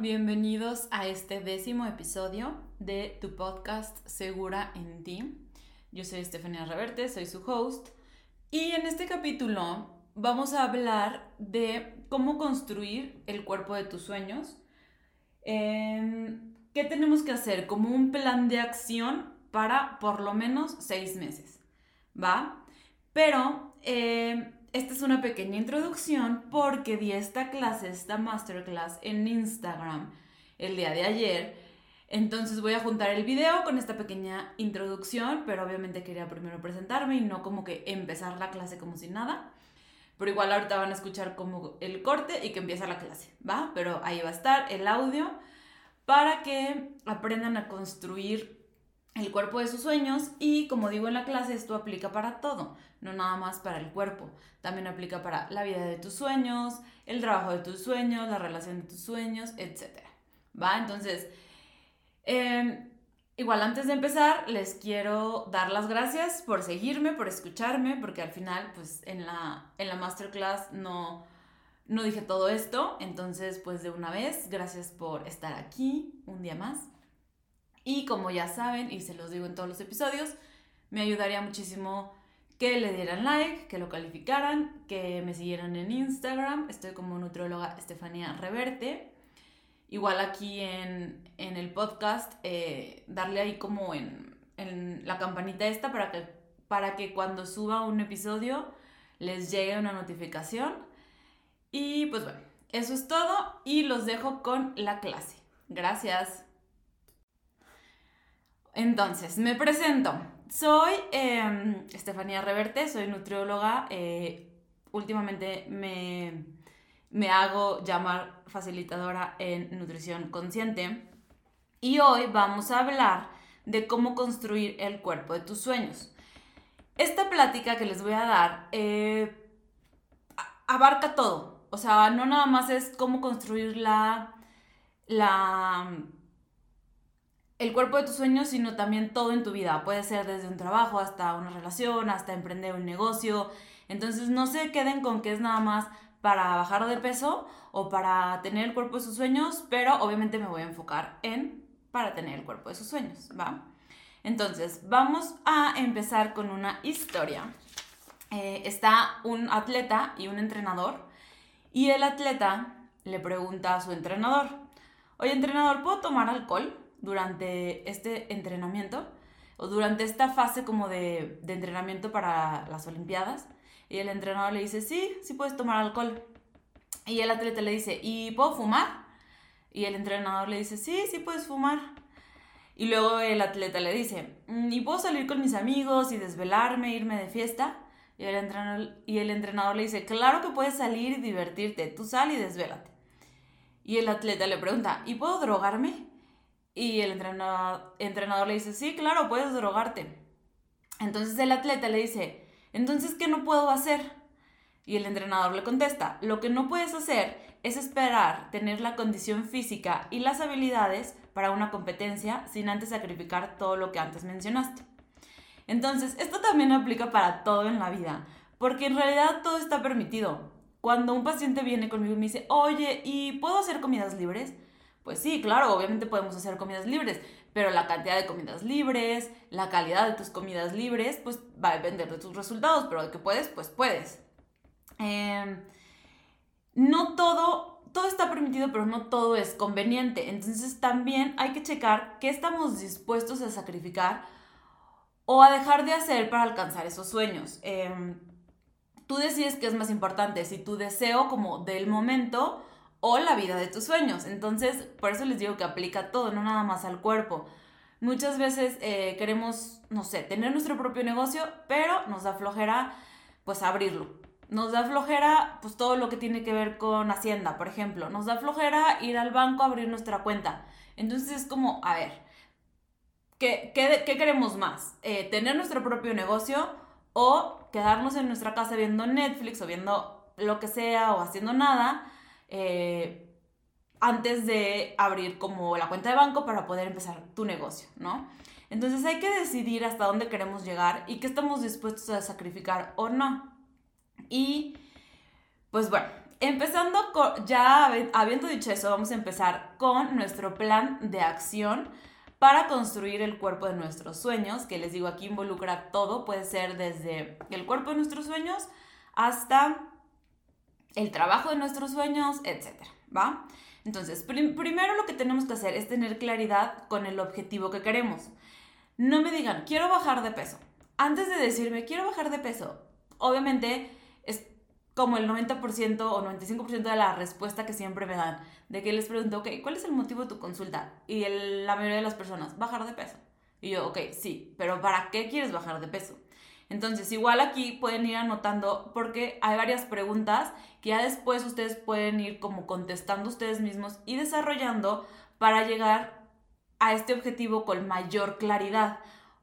bienvenidos a este décimo episodio de tu podcast Segura en ti. Yo soy Estefania Reverte, soy su host y en este capítulo vamos a hablar de cómo construir el cuerpo de tus sueños. Em, ¿Qué tenemos que hacer? Como un plan de acción para por lo menos seis meses, ¿va? Pero em, esta es una pequeña introducción porque di esta clase, esta masterclass en Instagram el día de ayer. Entonces voy a juntar el video con esta pequeña introducción, pero obviamente quería primero presentarme y no como que empezar la clase como si nada. Pero igual ahorita van a escuchar como el corte y que empieza la clase, ¿va? Pero ahí va a estar el audio para que aprendan a construir el cuerpo de sus sueños y como digo en la clase, esto aplica para todo, no nada más para el cuerpo, también aplica para la vida de tus sueños, el trabajo de tus sueños, la relación de tus sueños, etc. ¿Va? Entonces, em, igual antes de empezar, les quiero dar las gracias por seguirme, por escucharme, porque al final, pues en la, en la masterclass no, no dije todo esto, entonces pues de una vez, gracias por estar aquí un día más. Y como ya saben, y se los digo en todos los episodios, me ayudaría muchísimo que le dieran like, que lo calificaran, que me siguieran en Instagram. Estoy como nutrióloga Estefanía Reverte. Igual aquí en, el podcast, eh, darle ahí como en, en, la campanita esta para que, para que cuando suba un episodio les llegue una notificación. Y pues bueno, eso es todo y los dejo con la clase. Gracias. Entonces, me presento. Soy em, Estefanía Reverte, soy nutrióloga. Eh, últimamente me, me hago llamar facilitadora en nutrición consciente. Y hoy vamos a hablar de cómo construir el cuerpo de tus sueños. Esta plática que les voy a dar eh, abarca todo. O sea, no nada más es cómo construir la, la el cuerpo de tus sueños, sino también todo en tu vida. Puede ser desde un trabajo hasta una relación, hasta emprender un negocio. Entonces no se queden con que es nada más para bajar de peso o para tener el cuerpo de sus sueños, pero obviamente me voy a enfocar en para tener el cuerpo de sus sueños, ¿va? Entonces, vamos a empezar con una historia. Eh, está un atleta y un entrenador y el atleta le pregunta a su entrenador, oye entrenador, ¿puedo tomar alcohol? Durante este entrenamiento o durante esta fase como de, entrenamiento para las Olimpiadas. Y el entrenador le dice, sí, sí puedes tomar alcohol. Y el atleta le dice, ¿y puedo fumar? Y el entrenador le dice, sí, sí puedes fumar. Y luego el atleta le dice, mm, ¿y puedo salir con mis amigos y desvelarme, irme de fiesta? Y el, entrenador, y el entrenador le dice, claro que puedes salir y divertirte, tú sal y desvélate. Y el atleta le pregunta, ¿y puedo drogarme? Y el entrenador, entrenador le dice, sí, claro, puedes drogarte. Entonces el atleta le dice, entonces, ¿qué no puedo hacer? Y el entrenador le contesta, lo que no puedes hacer es esperar tener la condición física y las habilidades para una competencia sin antes sacrificar todo lo que antes mencionaste. Entonces, esto también aplica para todo en la vida, porque en realidad todo está permitido. Cuando un paciente viene conmigo y me dice, oye, ¿y puedo hacer comidas libres? Pues sí, claro, obviamente podemos hacer comidas libres, pero la cantidad de comidas libres, la calidad de tus comidas libres, pues va a depender de tus resultados, pero de que puedes, pues puedes. Em, no todo, todo está permitido, pero no todo es conveniente. Entonces también hay que checar qué estamos dispuestos a sacrificar o a dejar de hacer para alcanzar esos sueños. Em, tú decides qué es más importante, si tu deseo como del momento o la vida de tus sueños. Entonces, por eso les digo que aplica todo, no nada más al cuerpo. Muchas veces eh, queremos, no sé, tener nuestro propio negocio, pero nos da flojera, pues, abrirlo. Nos da flojera, pues, todo lo que tiene que ver con Hacienda, por ejemplo. Nos da flojera ir al banco a abrir nuestra cuenta. Entonces es como, a ver, ¿qué, qué, queremos más? Eh, ¿Tener nuestro propio negocio o quedarnos en nuestra casa viendo Netflix o viendo lo que sea o haciendo nada? Eh, antes de abrir como la cuenta de banco para poder empezar tu negocio, ¿no? Entonces hay que decidir hasta dónde queremos llegar y qué estamos dispuestos a sacrificar o no. Y pues bueno, empezando ya habiendo dicho eso, vamos a empezar con nuestro plan de acción para construir el cuerpo de nuestros sueños, que les digo aquí involucra todo, puede ser desde el cuerpo de nuestros sueños hasta el trabajo de nuestros sueños, etc. ¿Va? Entonces, primero lo que tenemos que hacer es tener claridad con el objetivo que queremos. No me digan, quiero bajar de peso. Antes de decirme, quiero bajar de peso, obviamente es como el 90% o 95% de la respuesta que siempre me dan, de que les pregunto, ok, ¿cuál es el motivo de tu consulta? Y la mayoría de las personas, bajar de peso. Y yo, ok, sí, pero ¿para qué quieres bajar de peso? Entonces, igual aquí pueden ir anotando porque hay varias preguntas que ya después ustedes pueden ir como contestando ustedes mismos y desarrollando para llegar a este objetivo con mayor claridad.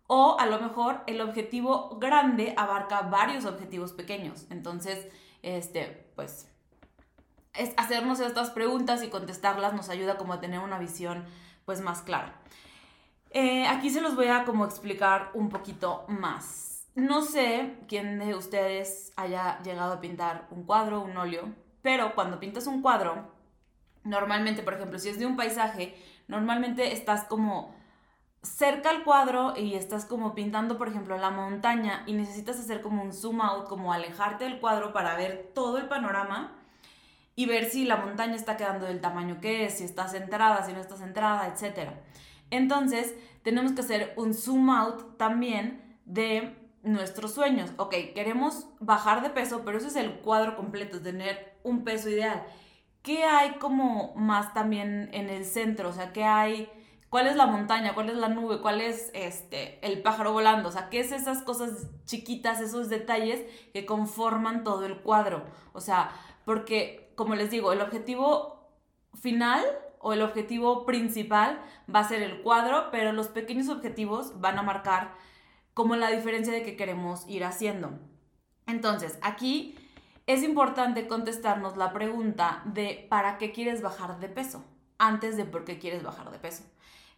O a lo mejor el objetivo grande abarca varios objetivos pequeños. Entonces, este, pues, es hacernos estas preguntas y contestarlas nos ayuda como a tener una visión pues más clara. Eh, aquí se los voy a como explicar un poquito más. No sé quién de ustedes haya llegado a pintar un cuadro, un óleo, pero cuando pintas un cuadro, normalmente, por ejemplo, si es de un paisaje, normalmente estás como cerca al cuadro y estás como pintando, por ejemplo, la montaña y necesitas hacer como un zoom out, como alejarte del cuadro para ver todo el panorama y ver si la montaña está quedando del tamaño que es, si está centrada, si no está centrada, etc. Entonces, tenemos que hacer un zoom out también de nuestros sueños. Ok, queremos bajar de peso, pero eso es el cuadro completo, tener un peso ideal. ¿Qué hay como más también en el centro? O sea, ¿qué hay? ¿Cuál es la montaña? ¿Cuál es la nube? ¿Cuál es este, el pájaro volando? O sea, ¿qué es esas cosas chiquitas, esos detalles que conforman todo el cuadro? O sea, porque, como les digo, el objetivo final o el objetivo principal va a ser el cuadro, pero los pequeños objetivos van a marcar como la diferencia de qué queremos ir haciendo. Entonces, aquí es importante contestarnos la pregunta de ¿para qué quieres bajar de peso? Antes de por qué quieres bajar de peso.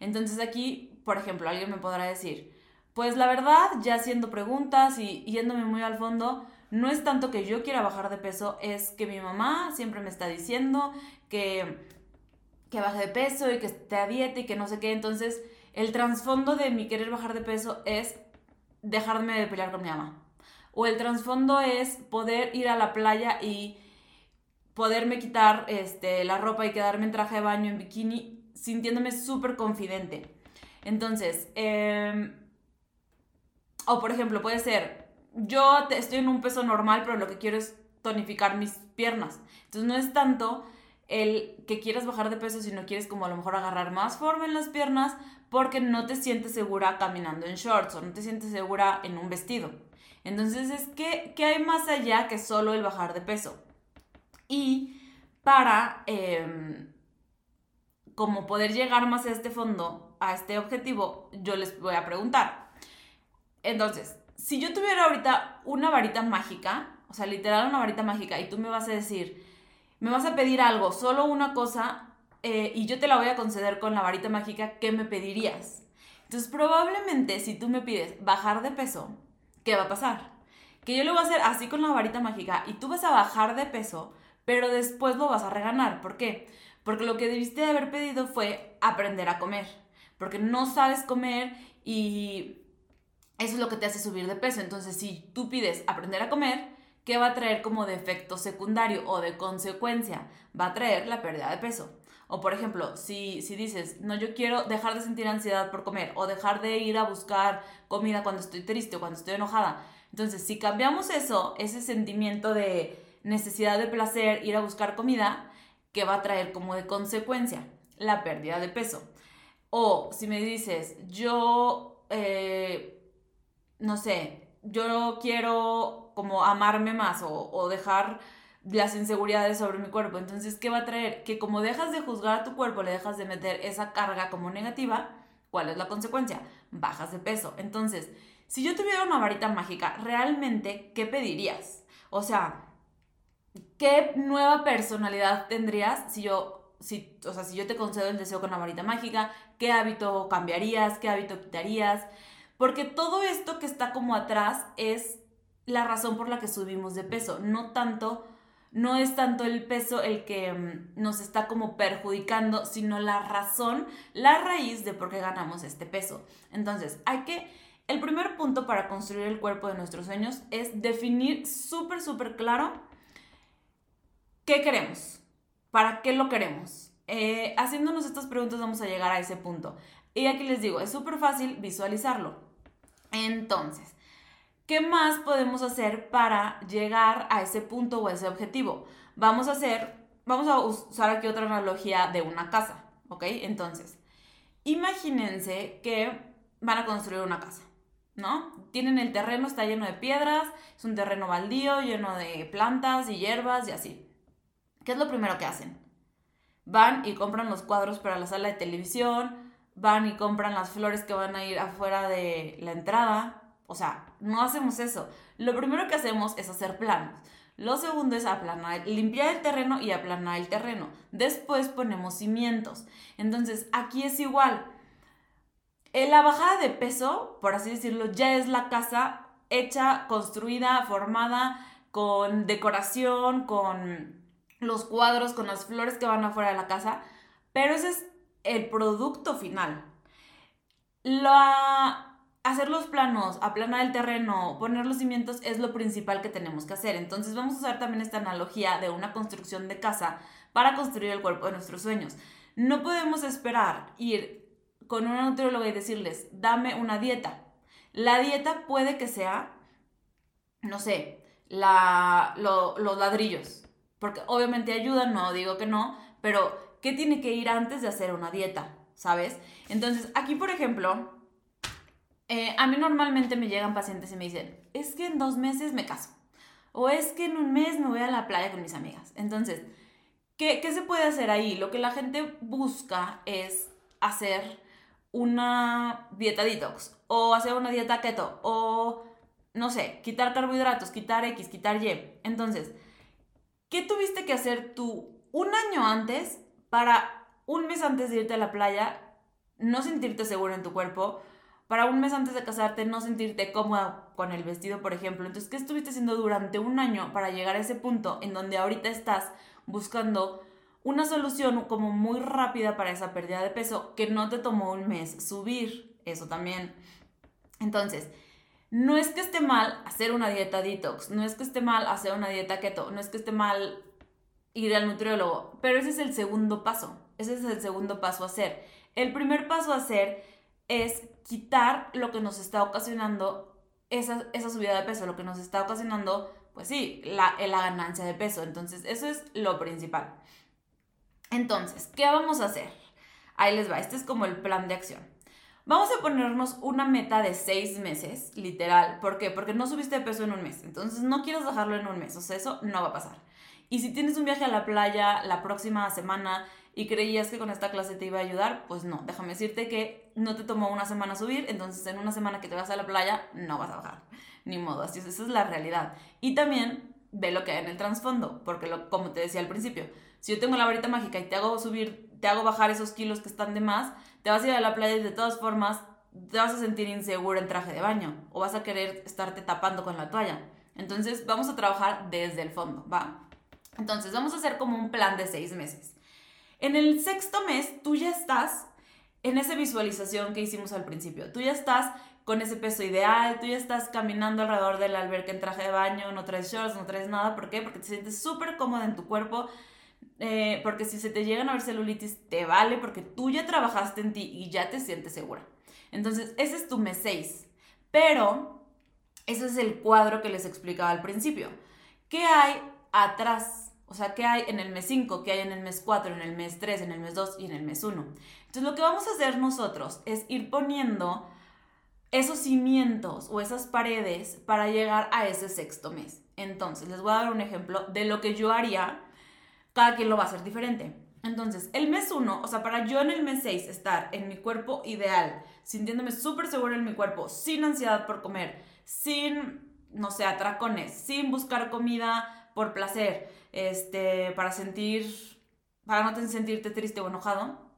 Entonces aquí, por ejemplo, alguien me podrá decir, pues la verdad, ya haciendo preguntas y yéndome muy al fondo, no es tanto que yo quiera bajar de peso, es que mi mamá siempre me está diciendo que, que baje de peso y que esté a dieta y que no sé qué. Entonces, el trasfondo de mi querer bajar de peso es dejarme de pelear con mi mamá. O el trasfondo es poder ir a la playa y poderme quitar este, la ropa y quedarme en traje de baño, en bikini, sintiéndome súper confidente. Entonces, em, o por ejemplo, puede ser, yo estoy en un peso normal, pero lo que quiero es tonificar mis piernas. Entonces no es tanto el que quieras bajar de peso, sino quieres como a lo mejor agarrar más forma en las piernas porque no te sientes segura caminando en shorts o no te sientes segura en un vestido. Entonces es que, ¿qué hay más allá que solo el bajar de peso? Y para em, como poder llegar más a este fondo, a este objetivo, yo les voy a preguntar. Entonces, si yo tuviera ahorita una varita mágica, o sea, literal una varita mágica, y tú me vas a decir, me vas a pedir algo, solo una cosa, eh, y yo te la voy a conceder con la varita mágica, ¿qué me pedirías? Entonces probablemente si tú me pides bajar de peso, ¿qué va a pasar? Que yo lo voy a hacer así con la varita mágica y tú vas a bajar de peso, pero después lo vas a reganar. ¿Por qué? Porque lo que debiste de haber pedido fue aprender a comer. Porque no sabes comer y eso es lo que te hace subir de peso. Entonces, si tú pides aprender a comer, ¿qué va a traer como de efecto secundario o de consecuencia? Va a traer la pérdida de peso. O por ejemplo, si, si dices, no, yo quiero dejar de sentir ansiedad por comer o dejar de ir a buscar comida cuando estoy triste o cuando estoy enojada. Entonces, si cambiamos eso, ese sentimiento de necesidad de placer, ir a buscar comida, ¿qué va a traer como de consecuencia? La pérdida de peso. O si me dices, yo, eh, no sé, yo quiero como amarme más o, dejar las inseguridades sobre mi cuerpo. Entonces, ¿qué va a traer? Que como dejas de juzgar a tu cuerpo, le dejas de meter esa carga como negativa, ¿cuál es la consecuencia? Bajas de peso. Entonces, si yo tuviera una varita mágica, ¿realmente qué pedirías? O sea, ¿qué nueva personalidad tendrías si yo, si, o sea, si yo te concedo el deseo con la varita mágica? ¿Qué hábito cambiarías? ¿Qué hábito quitarías? Porque todo esto que está como atrás es la razón por la que subimos de peso, no tanto no es tanto el peso el que mm, nos está como perjudicando, sino la razón, la raíz de por qué ganamos este peso. Entonces, hay que, el primer punto para construir el cuerpo de nuestros sueños es definir súper, súper claro qué queremos, para qué lo queremos. Eh, haciéndonos estas preguntas vamos a llegar a ese punto. Y aquí les digo, es súper fácil visualizarlo. Entonces, ¿Qué más podemos hacer para llegar a ese punto o a ese objetivo? Vamos a hacer, vamos a usar aquí otra analogía de una casa, ¿ok? Entonces, imagínense que van a construir una casa, ¿no? Tienen el terreno, está lleno de piedras, es un terreno baldío, lleno de plantas y hierbas y así. ¿Qué es lo primero que hacen? Van y compran los cuadros para la sala de televisión, van y compran las flores que van a ir afuera de la entrada, o sea, no hacemos eso. Lo primero que hacemos es hacer planos. Lo segundo es aplanar, limpiar el terreno y aplanar el terreno. Después ponemos cimientos. Entonces, aquí es igual. En la bajada de peso, por así decirlo, ya es la casa hecha, construida, formada, con decoración, con los cuadros, con las flores que van afuera de la casa. Pero ese es el producto final. La hacer los planos, aplanar el terreno, poner los cimientos es lo principal que tenemos que hacer. Entonces vamos a usar también esta analogía de una construcción de casa para construir el cuerpo de nuestros sueños. No podemos esperar ir con una nutrióloga y decirles, dame una dieta. La dieta puede que sea, no sé, la, los ladrillos, porque obviamente ayudan, no digo que no, pero ¿qué tiene que ir antes de hacer una dieta? ¿Sabes? Entonces, aquí, por ejemplo, eh, a mí normalmente me llegan pacientes y me dicen, es que en dos meses me caso. O es que en un mes me voy a la playa con mis amigas. Entonces, ¿qué, se puede hacer ahí? Lo que la gente busca es hacer una dieta detox o hacer una dieta keto o, no sé, quitar carbohidratos, quitar X, quitar Y. Entonces, ¿qué tuviste que hacer tú un año antes para un mes antes de irte a la playa no sentirte seguro en tu cuerpo? Para un mes antes de casarte no sentirte cómoda con el vestido, por ejemplo. Entonces, ¿qué estuviste haciendo durante un año para llegar a ese punto en donde ahorita estás buscando una solución como muy rápida para esa pérdida de peso que no te tomó un mes subir? Eso también. Entonces, no es que esté mal hacer una dieta detox, no es que esté mal hacer una dieta keto, no es que esté mal ir al nutriólogo, pero ese es el segundo paso. Ese es el segundo paso a hacer. El primer paso a hacer es quitar lo que nos está ocasionando esa, subida de peso, lo que nos está ocasionando, pues sí, la, la ganancia de peso. Entonces, eso es lo principal. Entonces, ¿qué vamos a hacer? Ahí les va, este es como el plan de acción. Vamos a ponernos una meta de seis meses, literal. ¿Por qué? Porque no subiste de peso en un mes. Entonces no quieres dejarlo en un mes. O sea, eso no va a pasar. Y si tienes un viaje a la playa la próxima semana y creías que con esta clase te iba a ayudar, pues no, déjame decirte que no te tomó una semana subir, entonces en una semana que te vas a la playa no vas a bajar, ni modo, así esa es la realidad. Y también ve lo que hay en el trasfondo, porque lo, como te decía al principio, si yo tengo la varita mágica y te hago subir, te hago bajar esos kilos que están de más, te vas a ir a la playa y de todas formas te vas a sentir inseguro en traje de baño o vas a querer estarte tapando con la toalla. Entonces vamos a trabajar desde el fondo, ¿va? Entonces vamos a hacer como un plan de seis meses. En el sexto mes, tú ya estás en esa visualización que hicimos al principio. Tú ya estás con ese peso ideal, tú ya estás caminando alrededor del alberca en traje de baño, no traes shorts, no traes nada. ¿Por qué? Porque te sientes súper cómoda en tu cuerpo. Eh, porque si se te llegan a ver celulitis, te vale porque tú ya trabajaste en ti y ya te sientes segura. Entonces, ese es tu mes 6. Pero, ese es el cuadro que les explicaba al principio. ¿Qué hay atrás? O sea, ¿qué hay en el mes 5? ¿Qué hay en el mes 4? ¿En el mes 3? ¿En el mes 2? Y en el mes 1. Entonces, lo que vamos a hacer nosotros es ir poniendo esos cimientos o esas paredes para llegar a ese sexto mes. Entonces, les voy a dar un ejemplo de lo que yo haría. Cada quien lo va a hacer diferente. Entonces, el mes 1, o sea, para yo en el mes 6 estar en mi cuerpo ideal, sintiéndome súper segura en mi cuerpo, sin ansiedad por comer, sin, no sé, atracones, sin buscar comida por placer, este, para sentir, para no sentirte triste o enojado,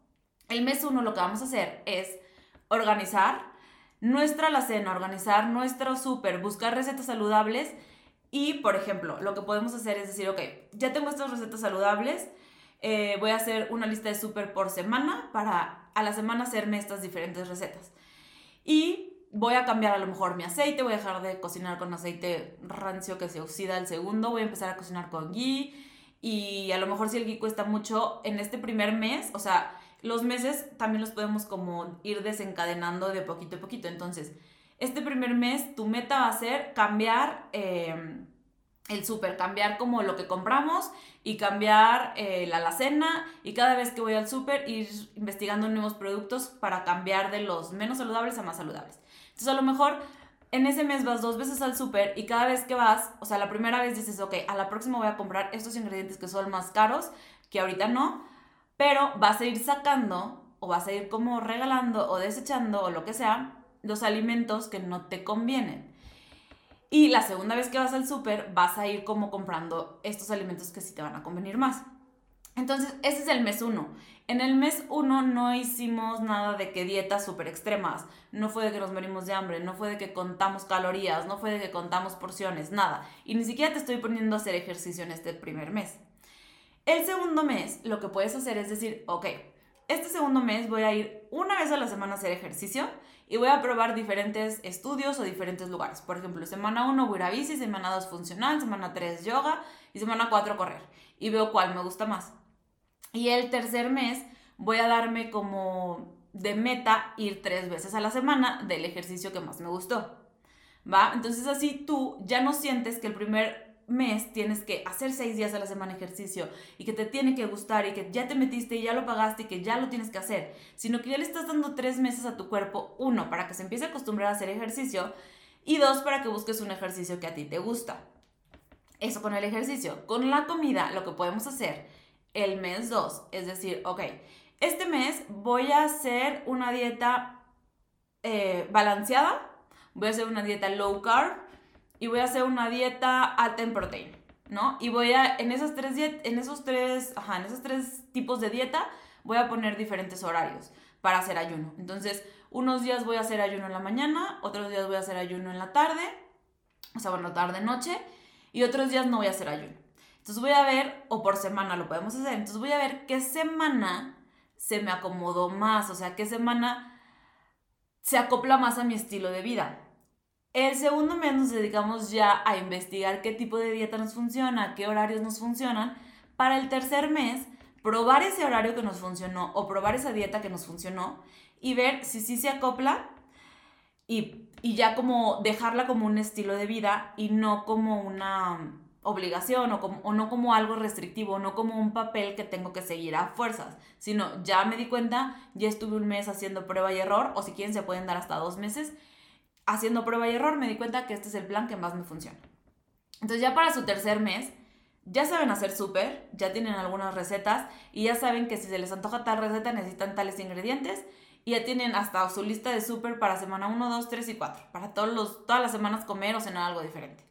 el mes uno lo que vamos a hacer es organizar nuestra alacena, organizar nuestro súper, buscar recetas saludables Y, por ejemplo, lo que podemos hacer es decir, ok, ya tengo estas recetas saludables, eh, voy a hacer una lista de súper por semana para a la semana hacerme estas diferentes recetas. Y voy a cambiar a lo mejor mi aceite, voy a dejar de cocinar con aceite rancio que se oxida al segundo, voy a empezar a cocinar con ghee y a lo mejor si el ghee cuesta mucho en este primer mes, o sea, los meses también los podemos como ir desencadenando de poquito a poquito. Entonces, este primer mes tu meta va a ser cambiar eh, el súper, cambiar como lo que compramos y cambiar eh, la alacena y cada vez que voy al súper ir investigando nuevos productos para cambiar de los menos saludables a más saludables. Entonces a lo mejor en ese mes vas dos veces al súper y cada vez que vas, o sea, la primera vez dices, ok, a la próxima voy a comprar estos ingredientes que son más caros, que ahorita no, pero vas a ir sacando o vas a ir como regalando o desechando o lo que sea los alimentos que no te convienen. Y la segunda vez que vas al súper, vas a ir como comprando estos alimentos que sí te van a convenir más. Entonces, ese es el mes 1. En el mes 1 no hicimos nada de que dietas súper extremas. No fue de que nos morimos de hambre, no fue de que contamos calorías, no fue de que contamos porciones, nada. Y ni siquiera te estoy poniendo a hacer ejercicio en este primer mes. El segundo mes, lo que puedes hacer es decir, ok, este segundo mes voy a ir una vez a la semana a hacer ejercicio y voy a probar diferentes estudios o diferentes lugares. Por ejemplo, semana 1 voy a semana 2 funcional, semana 3 yoga y semana 4 correr. Y veo cuál me gusta más. Y el tercer mes voy a darme como de meta ir tres veces a la semana del ejercicio que más me gustó. ¿Va? Entonces así tú ya no sientes que el primer mes tienes que hacer seis días a la semana ejercicio y que te tiene que gustar y que ya te metiste y ya lo pagaste y que ya lo tienes que hacer, sino que ya le estás dando tres meses a tu cuerpo, uno, para que se empiece a acostumbrar a hacer ejercicio y dos, para que busques un ejercicio que a ti te gusta. Eso con el ejercicio. Con la comida, lo que podemos hacer el mes dos es decir, ok, este mes voy a hacer una dieta eh, balanceada, voy a hacer una dieta low carb, y voy a hacer una dieta alta en proteína, ¿no? Y voy a, en esas tres, en esos tres, ajá, en esos tres tipos de dieta, voy a poner diferentes horarios para hacer ayuno. Entonces, unos días voy a hacer ayuno en la mañana, otros días voy a hacer ayuno en la tarde, o sea, bueno, tarde, noche, y otros días no voy a hacer ayuno. Entonces voy a ver, o por semana lo podemos hacer, entonces voy a ver qué semana se me acomodó más, o sea, qué semana se acopla más a mi estilo de vida. El segundo mes nos dedicamos ya a investigar qué tipo de dieta nos funciona, qué horarios nos funcionan. Para el tercer mes, probar ese horario que nos funcionó o probar esa dieta que nos funcionó y ver si sí se acopla y, ya como dejarla como un estilo de vida y no como una obligación o, como, o no como algo restrictivo, no como un papel que tengo que seguir a fuerzas, sino ya me di cuenta, ya estuve un mes haciendo prueba y error o si quieren se pueden dar hasta dos meses haciendo prueba y error me di cuenta que este es el plan que más me funciona. Entonces ya para su tercer mes, ya saben hacer súper, ya tienen algunas recetas y ya saben que si se les antoja tal receta necesitan tales ingredientes y ya tienen hasta su lista de súper para semana 1, 2, 3 y 4, para todos los, todas las semanas comer o cenar algo diferente.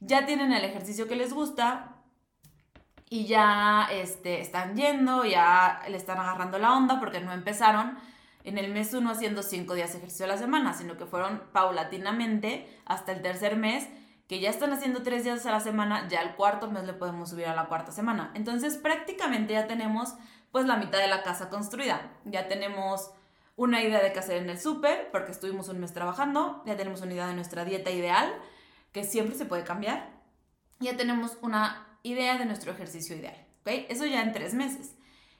Ya tienen el ejercicio que les gusta y ya este, están yendo, ya le están agarrando la onda porque no empezaron en el mes uno haciendo cinco días de ejercicio a la semana, sino que fueron paulatinamente hasta el tercer mes, que ya están haciendo tres días a la semana, ya el cuarto mes le podemos subir a la cuarta semana. Entonces prácticamente ya tenemos pues la mitad de la casa construida. Ya tenemos una idea de qué hacer en el súper, porque estuvimos un mes trabajando, ya tenemos una idea de nuestra dieta ideal, que siempre se puede cambiar, ya tenemos una idea de nuestro ejercicio ideal. ¿ok? Eso ya en tres meses.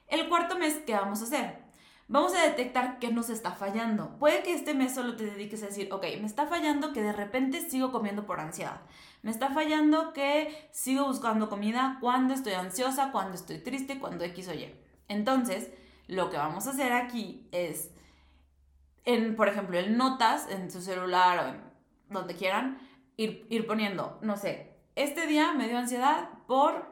El cuarto mes, ¿qué vamos a hacer? vamos a detectar qué nos está fallando. Puede que este mes solo te dediques a decir, ok, me está fallando que de repente sigo comiendo por ansiedad. Me está fallando que sigo buscando comida cuando estoy ansiosa, cuando estoy triste, cuando X o Y. Entonces, lo que vamos a hacer aquí es, en, por ejemplo, en notas, en su celular o en donde quieran, ir, poniendo, no sé, este día me dio ansiedad por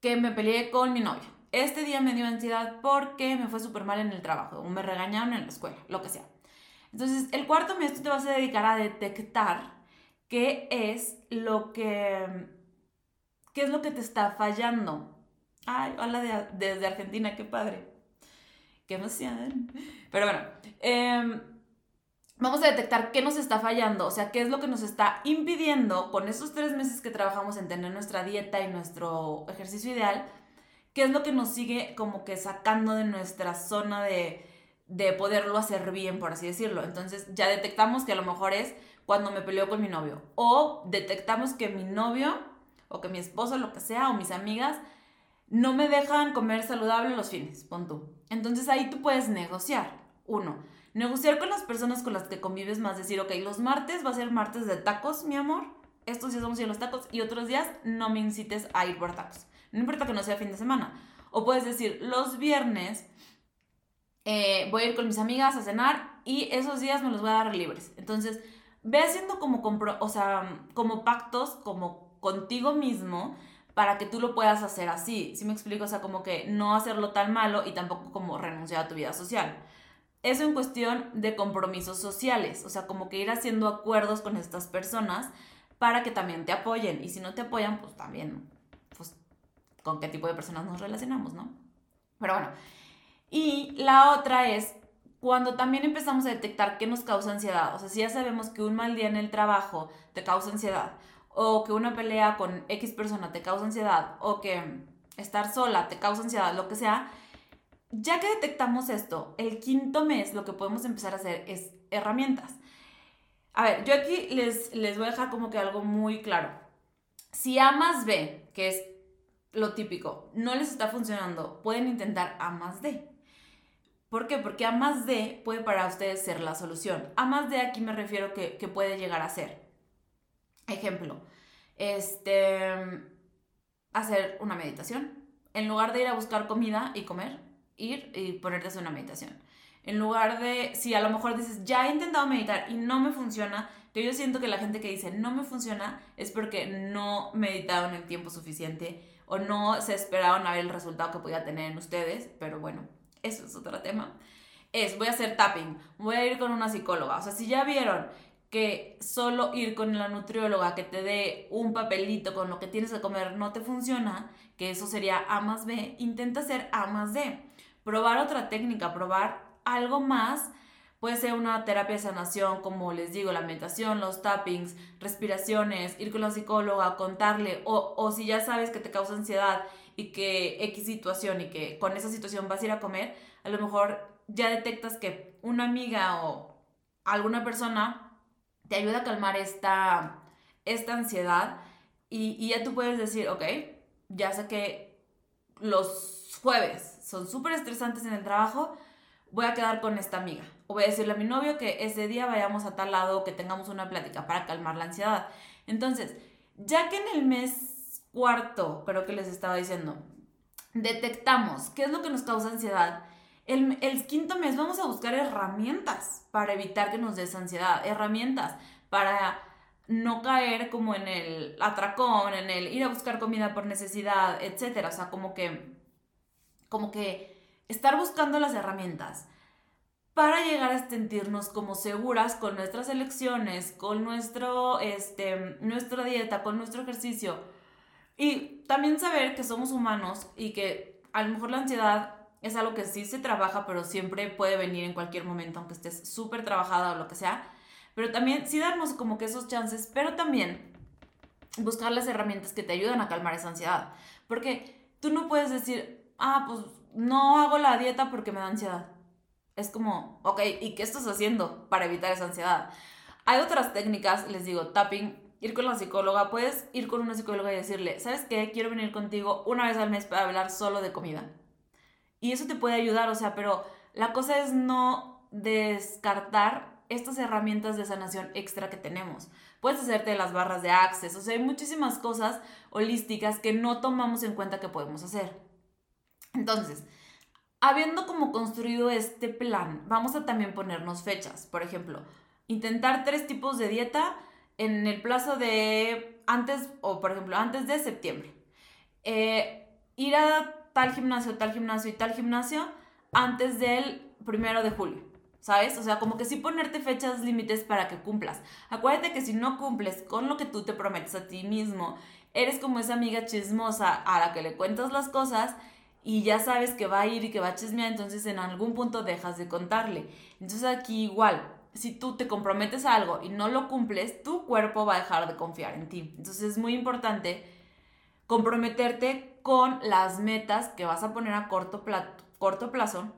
que me peleé con mi novio este día me dio ansiedad porque me fue súper mal en el trabajo o me regañaron en la escuela, lo que sea. Entonces, el cuarto mes tú te vas a dedicar a detectar qué es lo que, qué es lo que te está fallando. Ay, hola desde Argentina, qué padre. Qué emoción. Pero bueno, em, vamos a detectar qué nos está fallando, o sea, qué es lo que nos está impidiendo con esos tres meses que trabajamos en tener nuestra dieta y nuestro ejercicio ideal, qué es lo que nos sigue como que sacando de nuestra zona de, de poderlo hacer bien, por así decirlo. Entonces ya detectamos que a lo mejor es cuando me peleo con mi novio, o detectamos que mi novio, o que mi esposo, lo que sea, o mis amigas, no me dejan comer saludable los fines, pon tú. Entonces ahí tú puedes negociar. Uno, Negociar con las personas con las que convives más, decir, ok, los martes va a ser martes de tacos, mi amor. Estos días vamos a ir a los tacos y otros días no me incites a ir por tacos. No importa que no sea fin de semana. O puedes decir, los viernes eh, voy a ir con mis amigas a cenar y esos días me los voy a dar libres. Entonces, ve haciendo como, o sea, como pactos, como contigo mismo, para que tú lo puedas hacer así. ¿Sí me explico? O sea, como que no hacerlo tan malo y tampoco como renunciar a tu vida social. Eso en cuestión de compromisos sociales, o sea, como que ir haciendo acuerdos con estas personas para que también te apoyen. Y si no te apoyan, pues también, pues, con qué tipo de personas nos relacionamos, ¿no? Pero bueno. Y la otra es cuando también empezamos a detectar qué nos causa ansiedad. O sea, si ya sabemos que un mal día en el trabajo te causa ansiedad, o que una pelea con X persona te causa ansiedad, o que estar sola te causa ansiedad, lo que sea, ya que detectamos esto, el quinto mes lo que podemos empezar a hacer es herramientas. A ver, yo aquí les, les voy a dejar como que algo muy claro. Si A más B, que es lo típico, no les está funcionando, pueden intentar A más D. ¿Por qué? Porque A más D puede para ustedes ser la solución. A más D aquí me refiero que, que puede llegar a ser. Ejemplo, este, hacer una meditación. En lugar de ir a buscar comida y comer, ir y ponerte a hacer una meditación. En lugar de, si a lo mejor dices, ya he intentado meditar y no me funciona, que yo siento que la gente que dice no me funciona es porque no meditaron el tiempo suficiente o no se esperaban a ver el resultado que podía tener en ustedes, pero bueno, eso es otro tema. Es, voy a hacer tapping, voy a ir con una psicóloga. O sea, si ya vieron que solo ir con la nutrióloga que te dé un papelito con lo que tienes que comer no te funciona, que eso sería A más B, intenta hacer A más D probar otra técnica, probar algo más. Puede ser una terapia de sanación, como les digo, la meditación, los tappings, respiraciones, ir con la psicóloga, contarle, o, o si ya sabes que te causa ansiedad y que X situación y que con esa situación vas a ir a comer, a lo mejor ya detectas que una amiga o alguna persona te ayuda a calmar esta, esta ansiedad y, y ya tú puedes decir, ok, ya sé que los jueves son súper estresantes en el trabajo, voy a quedar con esta amiga. O voy a decirle a mi novio que ese día vayamos a tal lado, que tengamos una plática para calmar la ansiedad. Entonces, ya que en el mes cuarto, creo que les estaba diciendo, detectamos qué es lo que nos causa ansiedad, el, el quinto mes vamos a buscar herramientas para evitar que nos des ansiedad, herramientas para no caer como en el atracón, en el ir a buscar comida por necesidad, etcétera. O sea, como que como que estar buscando las herramientas para llegar a sentirnos como seguras con nuestras elecciones, con nuestro, este, nuestra dieta, con nuestro ejercicio. Y también saber que somos humanos y que a lo mejor la ansiedad es algo que sí se trabaja, pero siempre puede venir en cualquier momento, aunque estés súper trabajada o lo que sea. Pero también sí darnos como que esos chances, pero también buscar las herramientas que te ayudan a calmar esa ansiedad. Porque tú no puedes decir, ah, pues no hago la dieta porque me da ansiedad. Es como, ok, ¿y qué estás haciendo para evitar esa ansiedad? Hay otras técnicas, les digo, tapping, ir con la psicóloga, puedes ir con una psicóloga y decirle, ¿sabes qué? Quiero venir contigo una vez al mes para hablar solo de comida. Y eso te puede ayudar, o sea, pero la cosa es no descartar estas herramientas de sanación extra que tenemos. Puedes hacerte las barras de access, o sea, hay muchísimas cosas holísticas que no tomamos en cuenta que podemos hacer. Entonces, habiendo como construido este plan, vamos a también ponernos fechas. Por ejemplo, intentar tres tipos de dieta en el plazo de antes, o por ejemplo, antes de septiembre. Eh, ir a tal gimnasio, tal gimnasio y tal gimnasio antes del primero de julio. ¿Sabes? O sea, como que sí ponerte fechas límites para que cumplas. Acuérdate que si no cumples con lo que tú te prometes a ti mismo, eres como esa amiga chismosa a la que le cuentas las cosas y ya sabes que va a ir y que va a chismear, entonces en algún punto dejas de contarle. Entonces aquí igual, si tú te comprometes a algo y no lo cumples, tu cuerpo va a dejar de confiar en ti. Entonces es muy importante comprometerte con las metas que vas a poner a corto, corto plazo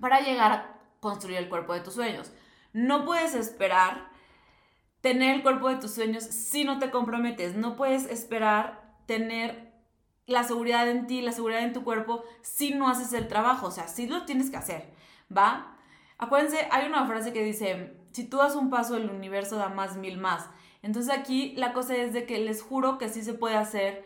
para llegar a construir el cuerpo de tus sueños. No puedes esperar tener el cuerpo de tus sueños si no te comprometes. No puedes esperar tener la seguridad en ti, la seguridad en tu cuerpo si no haces el trabajo. O sea, sí lo tienes que hacer, ¿va? Acuérdense, hay una frase que dice, si tú das un paso, el universo da más mil más. Entonces aquí la cosa es de que les juro que sí se puede hacer,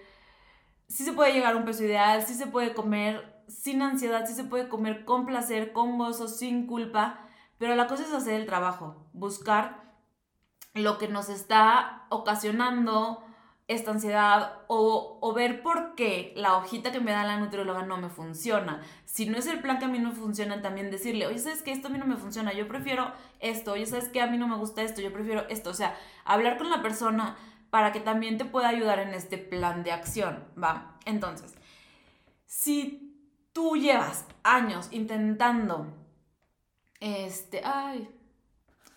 sí se puede llegar a un peso ideal, sí se puede comer sin ansiedad, sí se puede comer con placer, con gozo, sin culpa, pero la cosa es hacer el trabajo, buscar lo que nos está ocasionando esta ansiedad o, ver por qué la hojita que me da la nutrióloga no me funciona. Si no es el plan que a mí no funciona, también decirle, oye, ¿sabes que Esto a mí no me funciona, yo prefiero esto, oye, ¿sabes que A mí no me gusta esto, yo prefiero esto. O sea, hablar con la persona para que también te pueda ayudar en este plan de acción, ¿va? Entonces, si tú llevas años intentando, este, ay,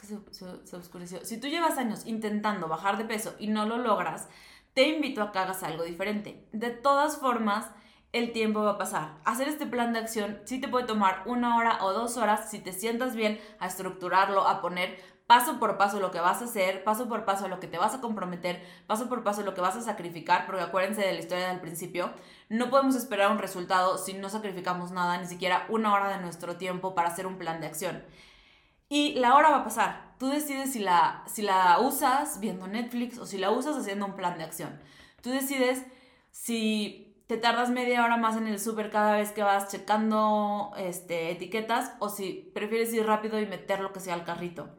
se, se, oscureció. Si tú llevas años intentando bajar de peso y no lo logras, te invito a que hagas algo diferente. De todas formas, el tiempo va a pasar. Hacer este plan de acción sí te puede tomar una hora o dos horas si te sientas bien a estructurarlo, a poner paso por paso lo que vas a hacer, paso por paso lo que te vas a comprometer, paso por paso lo que vas a sacrificar, porque acuérdense de la historia del principio, no podemos esperar un resultado si no sacrificamos nada, ni siquiera una hora de nuestro tiempo para hacer un plan de acción. Y la hora va a pasar. Tú decides si la, usas viendo Netflix o si la usas haciendo un plan de acción. Tú decides si te tardas media hora más en el súper cada vez que vas checando este, etiquetas o si prefieres ir rápido y meter lo que sea al carrito.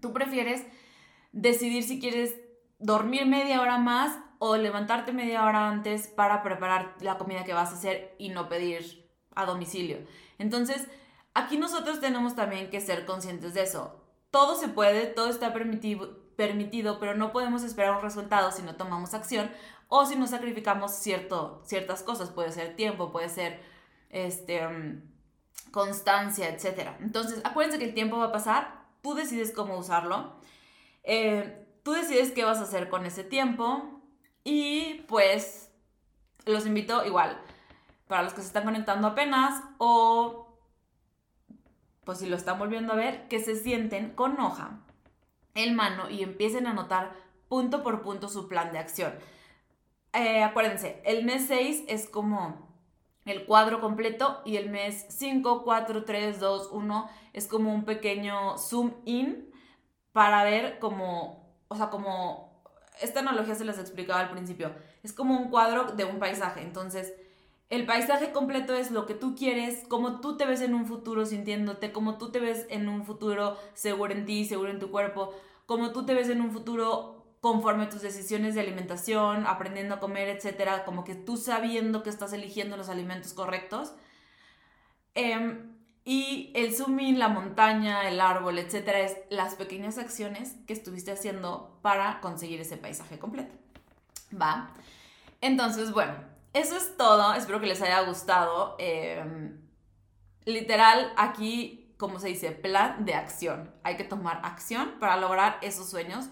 Tú prefieres decidir si quieres dormir media hora más o levantarte media hora antes para preparar la comida que vas a hacer y no pedir a domicilio. Entonces, Aquí nosotros tenemos también que ser conscientes de eso. Todo se puede, todo está permitido, pero no podemos esperar un resultado si no tomamos acción o si no sacrificamos cierto, ciertas cosas. Puede ser tiempo, puede ser este, mm, constancia, etc. Entonces, acuérdense que el tiempo va a pasar, tú decides cómo usarlo, eh, tú decides qué vas a hacer con ese tiempo y pues los invito igual para los que se están conectando apenas o pues si lo están volviendo a ver, que se sienten con hoja en mano y empiecen a anotar punto por punto su plan de acción. Eh, acuérdense, el mes 6 es como el cuadro completo y el mes 5, 4, 3, 2, 1 es como un pequeño zoom in para ver como, o sea, como, esta analogía se les explicaba al principio, es como un cuadro de un paisaje, entonces el paisaje completo es lo que tú quieres, cómo tú te ves en un futuro sintiéndote, cómo tú te ves en un futuro seguro en ti, seguro en tu cuerpo, cómo tú te ves en un futuro conforme tus decisiones de alimentación, aprendiendo a comer, etcétera, como que tú sabiendo que estás eligiendo los alimentos correctos. Em, y el zoom in, la montaña, el árbol, etcétera, es las pequeñas acciones que estuviste haciendo para conseguir ese paisaje completo. ¿Va? Entonces, bueno, eso es todo. Espero que les haya gustado. Em, literal, aquí, como se dice, plan de acción. Hay que tomar acción para lograr esos sueños.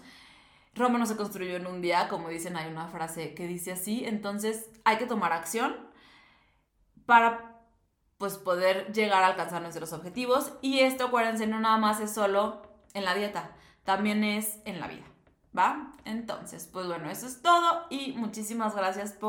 Roma no se construyó en un día, como dicen, hay una frase que dice así. Entonces, hay que tomar acción para pues poder llegar a alcanzar nuestros objetivos. Y esto, acuérdense, no nada más es solo en la dieta, también es en la vida. ¿Va? Entonces, pues bueno, eso es todo y muchísimas gracias por